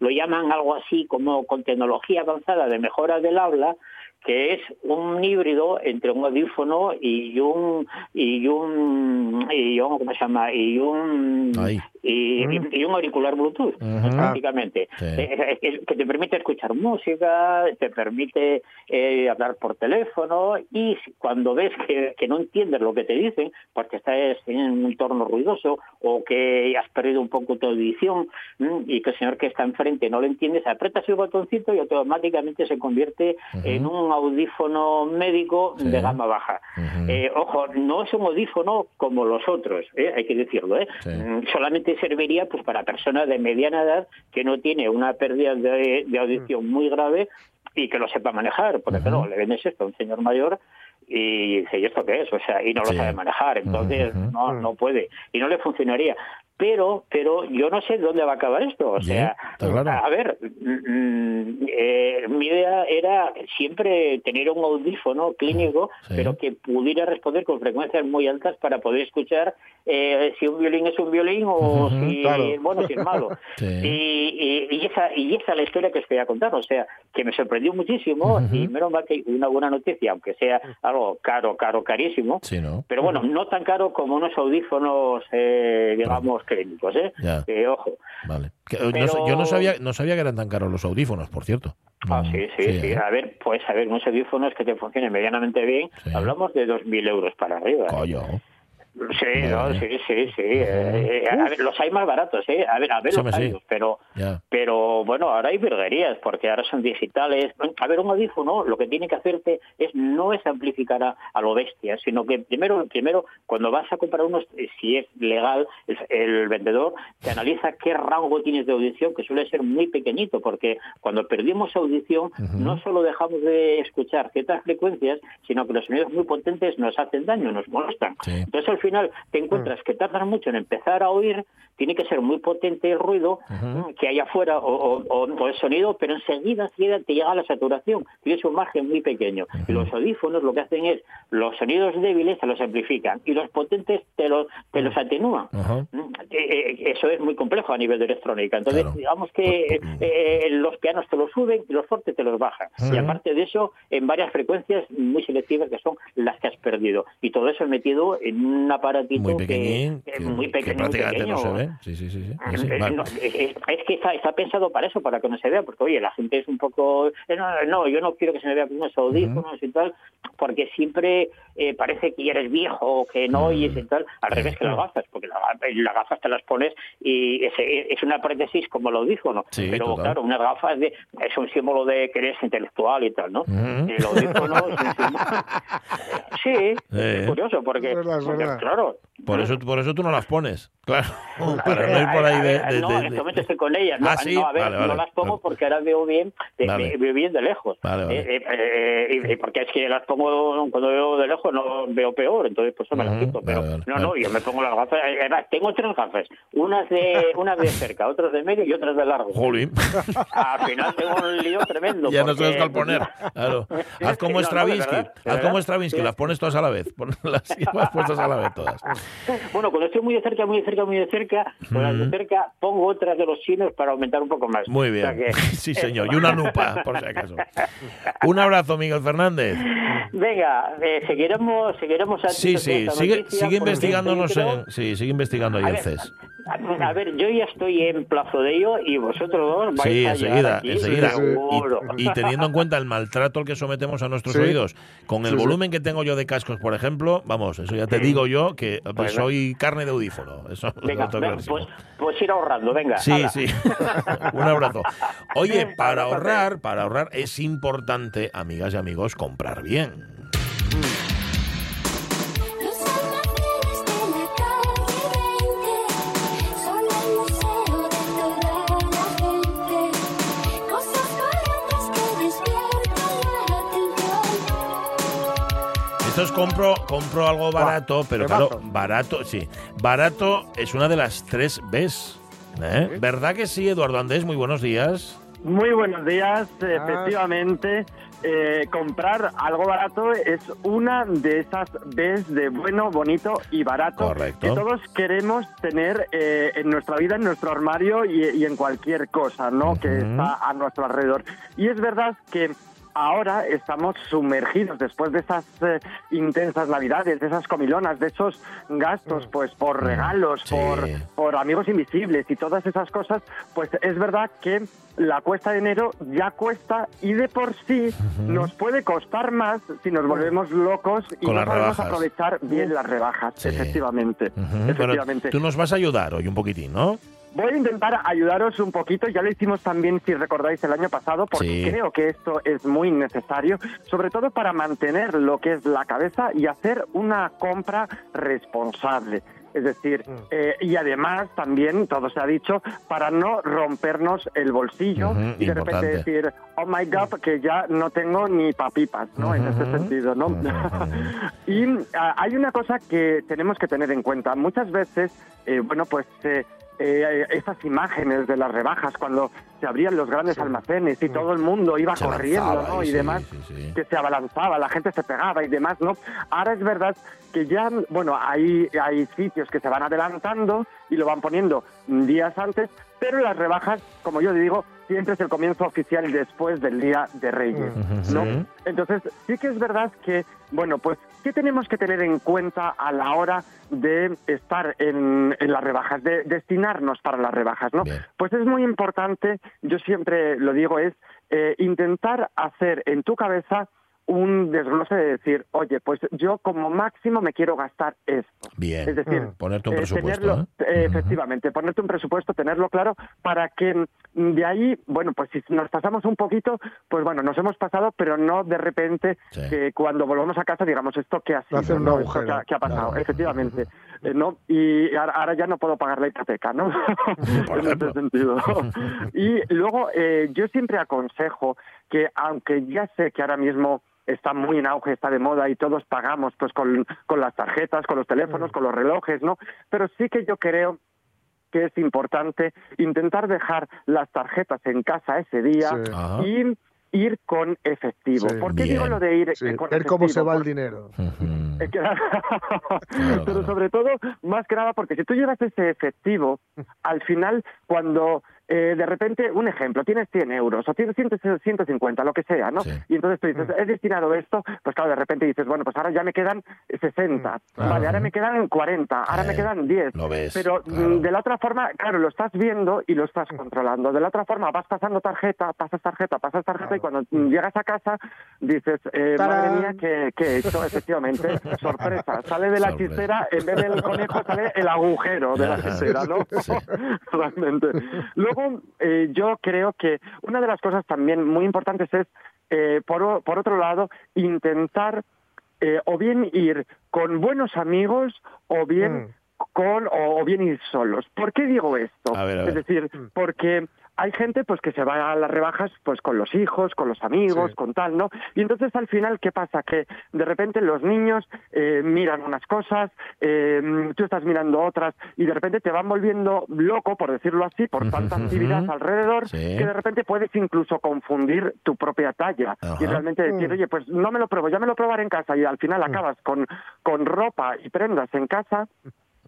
lo llaman algo así como con tecnología avanzada de mejora del habla que es un híbrido entre un audífono y un y un y un ¿cómo se llama? y un. Y, y- y un auricular Bluetooth Ujú. prácticamente Sí. Eh, eh, que te permite escuchar música te permite eh, hablar por teléfono y cuando ves que, que no entiendes lo que te dicen porque estás en un entorno ruidoso o que has perdido un poco tu audición mm, y que el señor que está enfrente no lo entiendes apretas el botoncito y automáticamente se convierte en un audífono médico Sí. de gama baja. Eh, ojo, no es un audífono como los otros, ¿eh? hay que decirlo. Sí. Mm, Serviría pues para personas de mediana edad que no tiene una pérdida de, de audición muy grave y que lo sepa manejar. Porque Ujú. claro, le vendes esto a un señor mayor y dice, ¿y esto qué es? O sea, y no lo Sí. sabe manejar, entonces no, no puede y no le funcionaría. Pero, pero yo no sé dónde va a acabar esto. O sea, está claro. a ver, mm, mm, eh, mi idea era siempre tener un audífono clínico, Sí. pero que pudiera responder con frecuencias muy altas para poder escuchar eh, si un violín es un violín o si, claro. *laughs* bueno, si es malo. *laughs* Sí. y, y- y esa, y esa es la historia que os quería contar. O sea, que me sorprendió muchísimo Ujú. y menos mal que una buena noticia, aunque sea algo caro, caro, carísimo. Sí, ¿no? Pero bueno, no tan caro como unos audífonos, eh, digamos, clínicos, ¿eh? Que, ojo. Vale. Que, eh, no yo no sabía, no sabía que eran tan caros los audífonos, por cierto. Ah, Mm, sí, sí, sí. ¿eh? A ver, pues a ver, unos audífonos que te funcionen medianamente bien, Sí. hablamos de 2.000 euros para arriba. ¿eh? Sí, no, sí, sí, sí. eh, eh, a ver, los hay más baratos, ¿eh? A ver, a ver Sí, los sí. años, pero... Pero bueno, ahora hay virguerías, porque ahora son digitales. A ver, un audífono lo que tiene que hacerte es no es amplificar a, a lo bestia, sino que primero, primero cuando vas a comprar unos, eh, si es legal, el, el vendedor te analiza qué rango tienes de audición, que suele ser muy pequeñito, porque cuando perdimos audición no solo dejamos de escuchar ciertas frecuencias, sino que los sonidos muy potentes nos hacen daño, nos molestan. Sí. Entonces al final te encuentras que tardas mucho en empezar a oír, tiene que ser muy potente el ruido mm, que hay afuera o, o- o- el sonido, pero enseguida, te llega la saturación, tienes un margen muy pequeño. Y los audífonos lo que hacen es, los sonidos débiles se los amplifican y los potentes te los, te los atenúan. Ajá. Mm, eh, eh, Eso es muy complejo a nivel de electrónica. Entonces, Claro. digamos que eh, los pianos te los suben y los fortes te los bajan. Y aparte de eso, en varias frecuencias muy selectivas que son las que has perdido. Y todo eso metido en un aparatito Muy que- pequeñín. que, que- muy que pequeño, muy prácticamente no se pequeño. ve. Sí, sí, sí. sí. Sí, vale. no, es, que está, está pensado para eso, para que no se vea, porque oye, la gente es un poco, eh, no, no, yo no quiero que se me vea con unos audífonos y tal, porque siempre eh, parece que ya eres viejo o que no oyes y tal, al Sí. revés que las gafas, porque la- las gafas te las pones y es, es una prótesis como el audífono, Sí, pero total. claro, unas gafas de, es un símbolo de que eres intelectual y tal, ¿no? El audífono es un símbolo. *laughs* Sí, es curioso, porque, Es verdad, es porque, verdad. Claro, Por eso, por eso tú no las pones, claro. *laughs* Para no ir por ahí de... De- no, en este momento estoy con ellas. No, Ah, sí, no, a ver, vale, no las pongo porque ahora veo bien, de, Vale. veo bien de lejos. Vale, vale. Eh, eh, eh, porque es que las pongo cuando veo de lejos no veo peor, entonces por eso me las Ujú, quito. Pero vale, vale, no, vale. no, yo me pongo las gafas. eh, Además, tengo tres gafas, unas de *laughs* unas de cerca, otras de medio y otras de largo. Jolín. *laughs* Al final tengo un lío tremendo. ya no porque- sabes cuál poner. Claro. Haz como No, no, Stravinsky. Haz como. Stravinsky, las pones todas a la vez. Pon las puestas a la vez todas. *laughs* Bueno, cuando estoy muy de cerca, muy de cerca, muy de cerca, con las de cerca pongo otras de los chinos para aumentar un poco más. Muy O sea bien. que- *laughs* Sí, señor. Y una lupa, por si acaso. Un abrazo, Miguel Fernández. Venga, eh, seguiremos, seguiremos Sí, sí. Sigue, sigue investigándonos en... Sí, sigue investigando ahí ver, CES. A, ver, yo ya estoy en plazo de ello y vosotros dos vais Sí, a enseguida, llegar aquí, enseguida. seguro. Y, y teniendo en cuenta el maltrato al que sometemos a nuestros Sí. oídos, con el Sí, sí. volumen que tengo yo de cascos, por ejemplo, vamos, eso ya te digo yo que pues, Bueno. soy carne de audífono. Eso Venga, venga, pues, pues ir ahorrando, venga. Sí, sí. *laughs* Un abrazo. Oye, para ahorrar, para ahorrar es importante, amigas y amigos, comprar bien. Atención. Esto es compro, compro algo barato, pero temazo. claro, barato, sí. Barato es una de las tres Bs. ¿eh? ¿Verdad que sí, Eduardo Andrés? Muy buenos días. Muy buenos días, Ah. efectivamente. eh, comprar algo barato es una de esas Bs de bueno, bonito y barato Correcto. que todos queremos tener eh, en nuestra vida, en nuestro armario y, y en cualquier cosa ¿no? que Ujú. está a nuestro alrededor. Y es verdad que ahora estamos sumergidos después de esas eh, intensas navidades, de esas comilonas, de esos gastos pues por regalos, Sí. por, por amigos invisibles y todas esas cosas, pues es verdad que la cuesta de enero ya cuesta y de por sí nos puede costar más si nos volvemos locos y Con no rebajas. aprovechar bien las rebajas, Sí. efectivamente. Efectivamente. tú nos vas a ayudar hoy un poquitín, ¿no? Voy a intentar ayudaros un poquito. Ya lo hicimos también, si recordáis, el año pasado, porque Sí. creo que esto es muy necesario, sobre todo para mantener lo que es la cabeza y hacer una compra responsable. Es decir, Mm. eh, y además también, todo se ha dicho, para no rompernos el bolsillo y de repente decir, oh my god, que ya no tengo ni papipas, ¿no? En ese sentido, ¿no? Ujú. *laughs* y ah, hay una cosa que tenemos que tener en cuenta. Muchas veces, eh, bueno, pues eh, eh, esas imágenes de las rebajas cuando se abrían los grandes almacenes y todo el mundo iba. Se corriendo, ¿no? Y sí, demás sí. que se abalanzaba, la gente se pegaba y demás, ¿no? Ahora es verdad que ya, bueno, hay, hay sitios que se van adelantando y lo van poniendo días antes, pero las rebajas, como yo digo, siempre es el comienzo oficial después del Día de Reyes, ¿no? Entonces, sí que es verdad que, bueno, pues, ¿qué tenemos que tener en cuenta a la hora de estar en, en las rebajas, de destinarnos para las rebajas, ¿no? Bien. Pues es muy importante, yo siempre lo digo, es eh, intentar hacer en tu cabeza un desglose de decir, oye, pues yo como máximo me quiero gastar esto. Bien. Es decir, Mm. Ponerte un eh, presupuesto, tenerlo- ¿eh? eh, efectivamente, ponerte un presupuesto, tenerlo claro, para que de ahí, bueno, pues si nos pasamos un poquito, pues bueno, nos hemos pasado, pero no de repente Sí. que cuando volvamos a casa digamos esto que ha sido, ¿no? Esto que ha, que ha pasado, efectivamente, ¿no? Y ahora, ahora ya no puedo pagar la hipoteca, ¿no? *laughs* En ese sentido. y luego eh, yo siempre aconsejo que aunque ya sé que ahora mismo está muy en auge, está de moda y todos pagamos pues con, con las tarjetas, con los teléfonos, con los relojes, ¿no? Pero sí que yo creo que es importante intentar dejar las tarjetas en casa ese día Sí. Y ir con efectivo. Sí. ¿Por qué Bien. digo lo de ir Sí, eh, con ver cómo se efectivo? va el dinero. Eh, Claro, Pero sobre todo, más que nada, porque si tú llevas ese efectivo, al final, cuando eh, de repente, un ejemplo, tienes 100 euros o tienes 100, 150, lo que sea, ¿no? Sí. Y entonces tú dices, he destinado esto, pues claro, de repente dices, bueno, pues ahora ya me quedan 60, vale, ahora me quedan 40, ahora Eh, me quedan 10. lo ves, Pero mm, claro. de la otra forma, claro, lo estás viendo y lo estás controlando. De la otra forma, vas pasando tarjeta, pasas tarjeta, pasas tarjeta y cuando mm, llegas a casa dices, eh, madre mía, ¿qué, qué he hecho? Efectivamente, *laughs* sorpresa. Sale de la Sorpresa. chistera, en vez del conejo sale el agujero de la chistera, ¿no? *laughs* Sí. *laughs* Realmente. Luego, eh, yo creo que una de las cosas también muy importantes es, eh, por, por otro lado, intentar eh, o bien ir con buenos amigos o bien Mm. con o, o bien ir solos. ¿Por qué digo esto? A ver, a Es decir, porque hay gente pues que se va a las rebajas pues con los hijos, con los amigos, Sí. con tal, ¿no? Y entonces al final qué pasa que de repente los niños eh, miran unas cosas, eh, tú estás mirando otras y de repente te van volviendo loco, por decirlo así, por tanta actividad alrededor Sí. que de repente puedes incluso confundir tu propia talla Ajá. y realmente decir, Mm. oye, pues no me lo pruebo, ya me lo probaré en casa y al final acabas con, con ropa y prendas en casa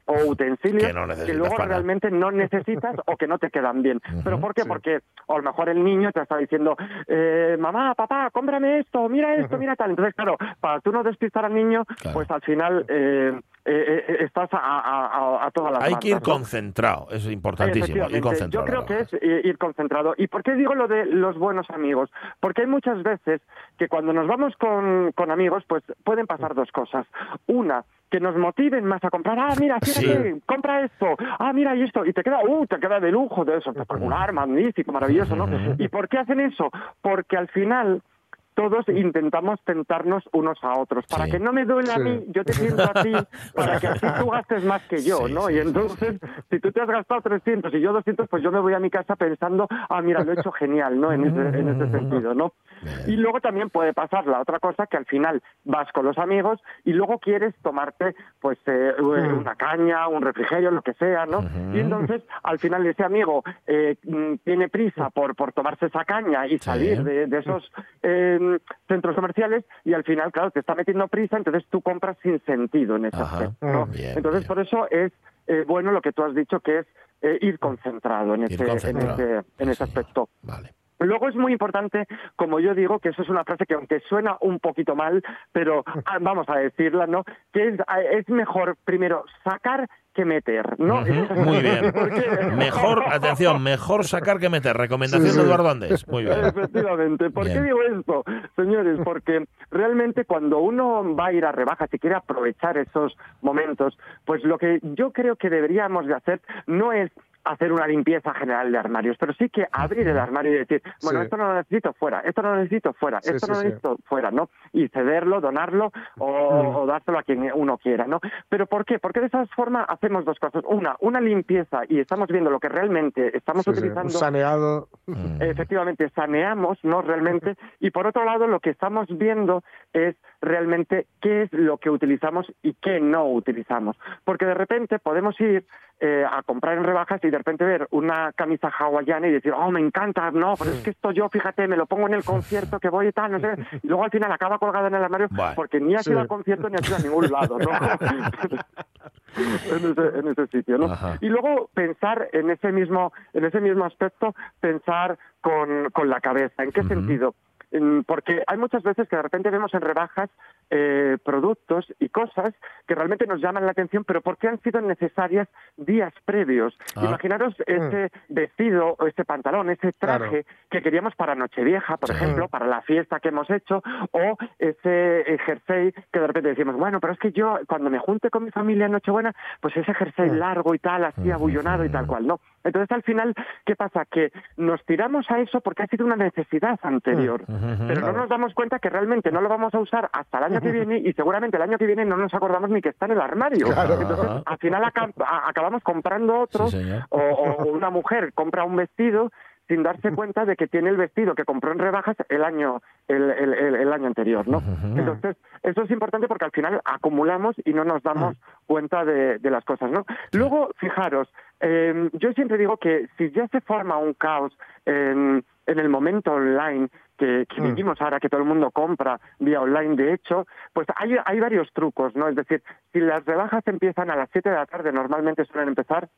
o utensilios Que no luego para realmente no necesitas o que no te quedan bien. ¿Pero por qué? sí. Porque a lo mejor el niño te está diciendo, eh, mamá, papá, cómprame esto, mira esto, mira tal. Entonces, claro, para tú no despistar al niño, Claro. pues al final eh, eh, eh, estás a, a, a- todas las Hay que ir concentrado, es importantísimo. Ir concentrado. Yo creo que es ir concentrado. ¿Y por qué digo lo de los buenos amigos? Porque hay muchas veces que cuando nos vamos con, con amigos, pues pueden pasar dos cosas. Una, que nos motiven más a comprar. Ah, mira, fíjate, compra esto. Ah, mira, y esto. Y te queda, uh, te queda de lujo, de eso, espectacular, magnífico, maravilloso, ¿no? ¿Y por qué hacen eso? Porque al final todos intentamos tentarnos unos a otros. Para Sí. que no me duele a mí, yo te siento a ti, *laughs* para que así tú gastes más que yo, Sí, ¿no? sí, y sí, entonces, si tú te has gastado 300 y yo 200, pues yo me voy a mi casa pensando, ah, mira, lo he hecho genial, ¿no? En ese, en ese sentido, ¿no? Bien. Y luego también puede pasar la otra cosa, que al final vas con los amigos y luego quieres tomarte, pues, eh, una caña, un refrigerio, lo que sea, ¿no? Y entonces, al final ese amigo eh, mm, tiene prisa por, por tomarse esa caña y salir de, de esos eh, centros comerciales y al final, claro, te está metiendo prisa, entonces tú compras sin sentido en ese Ajá. aspecto, ¿no? Bien, entonces, bien. por eso es eh, bueno lo que tú has dicho, que es eh, ir concentrado en Ir ese, concentrado. en ese, en Sí, ese aspecto. Vale. Luego es muy importante, como yo digo, que eso es una frase que aunque suena un poquito mal, pero ah, vamos a decirla, ¿no? Que es, ah, es mejor primero sacar que meter, ¿no? Muy bien. *laughs* Mejor, atención, mejor sacar que meter. Recomendación Sí, de. Eduardo Andés. Muy bien. Efectivamente. ¿Por Bien. qué digo esto, señores? Porque realmente cuando uno va a ir a rebajas y quiere aprovechar esos momentos, pues lo que yo creo que deberíamos de hacer no es hacer una limpieza general de armarios, pero sí que abrir el armario y decir, bueno, Sí. esto no lo necesito fuera, esto no lo necesito fuera, Sí, esto sí, no lo sí. necesito fuera, ¿no? Y cederlo, donarlo o, o dárselo a quien uno quiera, ¿no? Pero ¿por qué? Porque de esa forma hacemos dos cosas. Una, una limpieza y estamos viendo lo que realmente estamos Sí, sí, un utilizando. saneado. Mm. Efectivamente, saneamos, ¿no? Realmente. *laughs* Y por otro lado, lo que estamos viendo es realmente qué es lo que utilizamos y qué no utilizamos. Porque de repente podemos ir eh, a comprar en rebajas y de repente ver una camisa hawaiana y decir, oh, me encanta, no, pero es que esto yo, fíjate, me lo pongo en el concierto que voy y tal, no sé. Y luego al final acaba colgada en el armario Vale. porque ni ha Sí. sido al concierto ni ha sido a ningún lado, ¿no? *laughs* *laughs* en, ese, en ese sitio, ¿no? Ajá. Y luego pensar en ese mismo, en ese mismo aspecto, pensar con, con la cabeza. ¿En qué sentido? En- Porque hay muchas veces que de repente vemos en rebajas eh, productos y cosas que realmente nos llaman la atención, pero porque han sido necesarias días previos. Ah. Imaginaros ese vestido o ese pantalón, ese traje que queríamos para Nochevieja, por Sí. ejemplo, para la fiesta que hemos hecho, o ese eh, jersey que de repente decimos, bueno, pero es que yo cuando me junte con mi familia en Nochebuena, pues ese jersey largo y tal, así abullonado y tal cual, ¿no? Entonces al final, ¿qué pasa? Que nos tiramos a eso porque ha sido una necesidad anterior. Pero no nos damos cuenta que realmente no lo vamos a usar hasta el año que *laughs* viene y seguramente el año que viene no nos acordamos ni que está en el armario. Claro. Entonces al final a- acabamos comprando otro Sí, o, o una mujer compra un vestido sin darse cuenta de que tiene el vestido que compró en rebajas el año el, el- año anterior, ¿no? Entonces, eso es importante porque al final acumulamos y no nos damos cuenta de, de las cosas, ¿no? Luego, fijaros, eh, yo siempre digo que si ya se forma un caos en, en el momento online que, que Mm. vivimos ahora, que todo el mundo compra vía online, de hecho, pues hay, hay varios trucos, ¿no? Es decir, si las rebajas empiezan a las 7 de la tarde, normalmente suelen empezar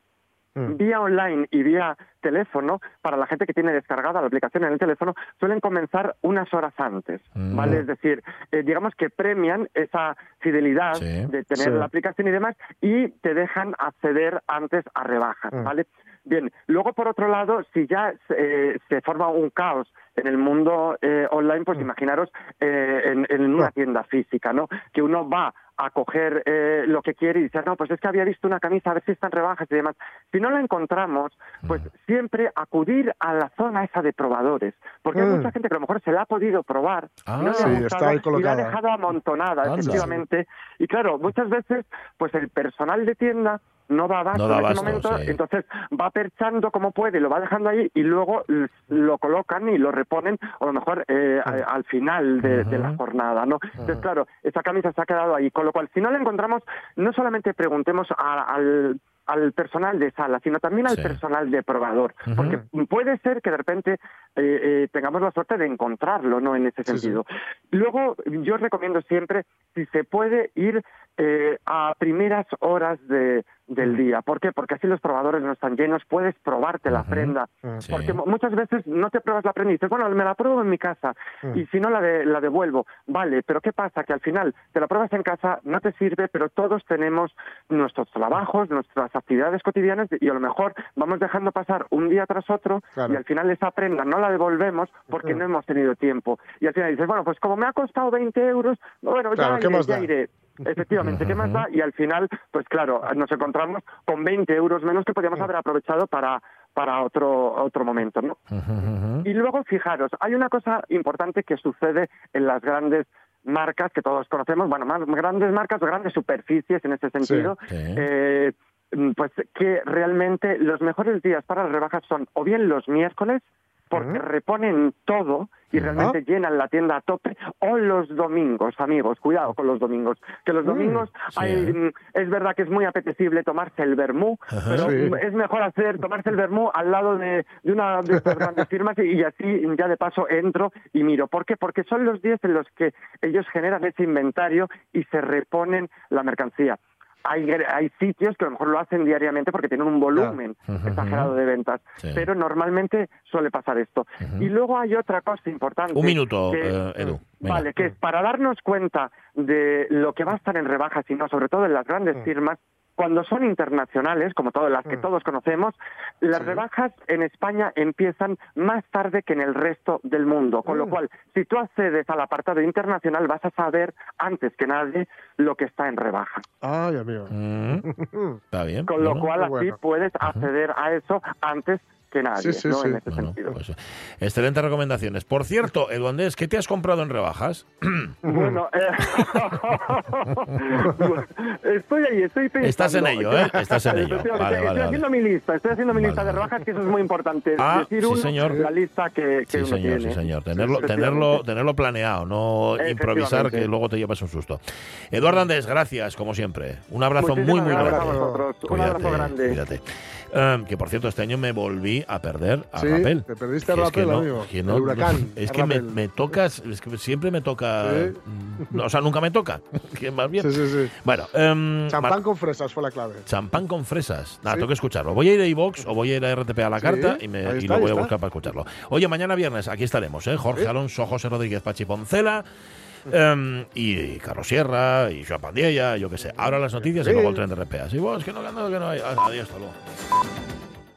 Mm. vía online y vía teléfono, para la gente que tiene descargada la aplicación en el teléfono, suelen comenzar unas horas antes, Mm. ¿vale? Es decir, eh, digamos que premian esa fidelidad Sí. de tener Sí. la aplicación y demás y te dejan acceder antes a rebajas, Mm. ¿vale? Bien, luego por otro lado, si ya eh, se forma un caos en el mundo eh, online, pues imaginaros eh, en, en una tienda física, ¿no? Que uno va a coger eh, lo que quiere y dice, no, pues es que había visto una camisa, a ver si están rebajas y demás. Si no la encontramos, pues siempre acudir a la zona esa de probadores, porque hay Mm. mucha gente que a lo mejor se la ha podido probar Ah. y no le Sí, ha está gustado ahí y la ha dejado amontonada, Anda. efectivamente. Y claro, muchas veces, pues el personal de tienda no da abasto No en ese momento, sí. entonces va perchando como puede, lo va dejando ahí y luego lo colocan y lo reponen, o a lo mejor eh, a- al final de, de la jornada, ¿no? Entonces, claro, esa camisa se ha quedado ahí, con lo cual, si no la encontramos, no solamente preguntemos a- al al personal de sala, sino también al Sí. personal de probador, porque puede ser que de repente eh, eh, tengamos la suerte de encontrarlo, ¿no? En ese Sí, sí. sentido. Luego, yo recomiendo siempre, si se puede, ir eh, a primeras horas de, del día. ¿Por qué? Porque así los probadores no están llenos, puedes probarte la prenda. Porque mu- muchas veces no te pruebas la prenda y dices, bueno, me la pruebo en mi casa y si no la, de- la devuelvo. Vale, pero ¿qué pasa? Que al final te la pruebas en casa, no te sirve, pero todos tenemos nuestros trabajos, nuestras actividades cotidianas y a lo mejor vamos dejando pasar un día tras otro Claro. y al final esa prenda no la devolvemos porque no hemos tenido tiempo. Y al final dices, bueno, pues como me ha costado 20 euros, bueno, Claro, ya ¿qué iré, ya iré. Efectivamente, ¿qué más da? Y al final, pues claro, nos encontramos con 20 euros menos que podíamos haber aprovechado para, para otro, otro momento, ¿no? Y luego, fijaros, hay una cosa importante que sucede en las grandes marcas que todos conocemos, bueno, más grandes marcas o grandes superficies en ese sentido, sí. eh, pues que realmente los mejores días para las rebajas son o bien los miércoles, porque reponen todo y realmente llenan la tienda a tope, o los domingos, amigos, cuidado con los domingos, que los Mm, domingos sí, hay, mm, es verdad que es muy apetecible tomarse el vermú, pero Sí. mm, es mejor hacer tomarse el vermú al lado de, de una de estas grandes *laughs* firmas y, y así ya de paso entro y miro. ¿Por qué? Porque son los días en los que ellos generan ese inventario y se reponen la mercancía. Hay, hay sitios que a lo mejor lo hacen diariamente porque tienen un volumen exagerado de ventas, Sí. pero normalmente suele pasar esto. Y luego hay otra cosa importante. Un minuto, que- eh, Edu. Venga. Vale, que es para darnos cuenta de lo que va a estar en rebajas y no, sobre todo en las grandes firmas, cuando son internacionales, como todas las que Mm. todos conocemos, las Sí. rebajas en España empiezan más tarde que en el resto del mundo. Con lo Mm. cual, si tú accedes al apartado internacional, vas a saber antes que nadie lo que está en rebaja. Ay, amigo. Mm, *laughs* Está bien. Con lo bueno. cual, así bueno. puedes acceder a eso antes que nadie, Sí, sí, ¿no? sí. En ese Bueno, sentido. pues, excelentes recomendaciones. Por cierto, Eduandés, ¿qué te has comprado en rebajas? *clears throat* Bueno, eh, *laughs* estoy ahí, estoy pensando. Estás en ello, ¿eh? Estás en ello. Vale, estoy vale, haciendo vale. mi lista, estoy haciendo mi Vale, lista de rebajas, que eso es muy importante. Ah, Decir sí, uno, señor. la lista que, que Sí, uno señor, tiene. sí, señor. Tenerlo, tenerlo, tenerlo planeado, no improvisar, que luego te llevas un susto. Eduardo Andrés, gracias, como siempre. Un abrazo Muchísimas muy, muy grande. Un abrazo grande. Eh, que por cierto, este año me volví a perder a Sí, te perdiste a Que es que no, amigo. que no- El huracán, Es que me, me tocas, es que siempre me toca. Sí. mm, O sea, nunca me toca. *laughs* que más bien. Sí, sí, sí. Bueno, em, Champán con fresas fue la clave. Champán con fresas. Nada, tengo que escucharlo. Voy a ir a iVox o voy a ir a RTP a la carta y, me, ahí y está, lo voy a está. buscar para escucharlo. Oye, mañana viernes aquí estaremos, ¿eh? Jorge. Alonso, José Rodríguez Pachi Poncela. em, y Carlos Sierra y Joan Pandiella, yo qué sé. Ahora las noticias y Sí. luego el tren de RPA. Sí, vos, que no, que no, que no hay. Adiós, hasta luego.